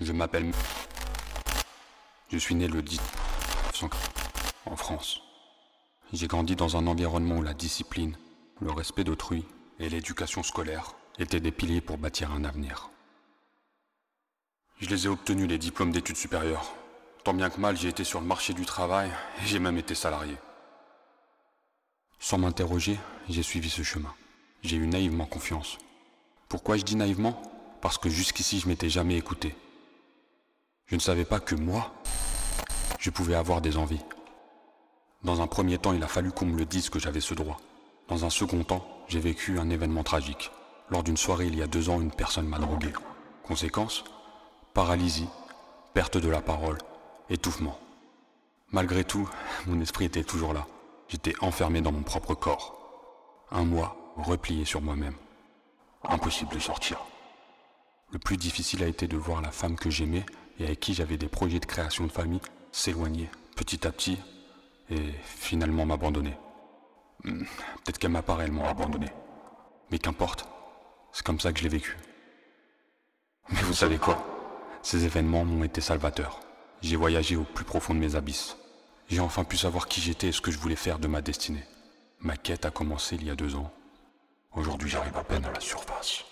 Je m'appelle. Je suis né le 10 en France. J'ai grandi dans un environnement où la discipline, le respect d'autrui et l'éducation scolaire étaient des piliers pour bâtir un avenir. Je les ai obtenus les diplômes d'études supérieures. Tant bien que mal, j'ai été sur le marché du travail et j'ai même été salarié. Sans m'interroger, j'ai suivi ce chemin. J'ai eu naïvement confiance. Pourquoi je dis naïvement? Parce que jusqu'ici, je m'étais jamais écouté. Je ne savais pas que moi, je pouvais avoir des envies. Dans un premier temps, il a fallu qu'on me le dise que j'avais ce droit. Dans un second temps, j'ai vécu un événement tragique. Lors d'une soirée il y a deux ans, une personne m'a drogué. Conséquence Paralysie, perte de la parole, étouffement. Malgré tout, mon esprit était toujours là. J'étais enfermé dans mon propre corps. Un mois replié sur moi-même. Impossible de sortir. Le plus difficile a été de voir la femme que j'aimais et avec qui j'avais des projets de création de famille s'éloigner petit à petit et finalement m'abandonner. Hmm, Peut-être qu'elle m'a pas réellement abandonné. Mais qu'importe, c'est comme ça que je l'ai vécu. Mais vous savez quoi? Ces événements m'ont été salvateurs. J'ai voyagé au plus profond de mes abysses. J'ai enfin pu savoir qui j'étais et ce que je voulais faire de ma destinée. Ma quête a commencé il y a deux ans. Aujourd'hui, j'arrive à peine à la surface.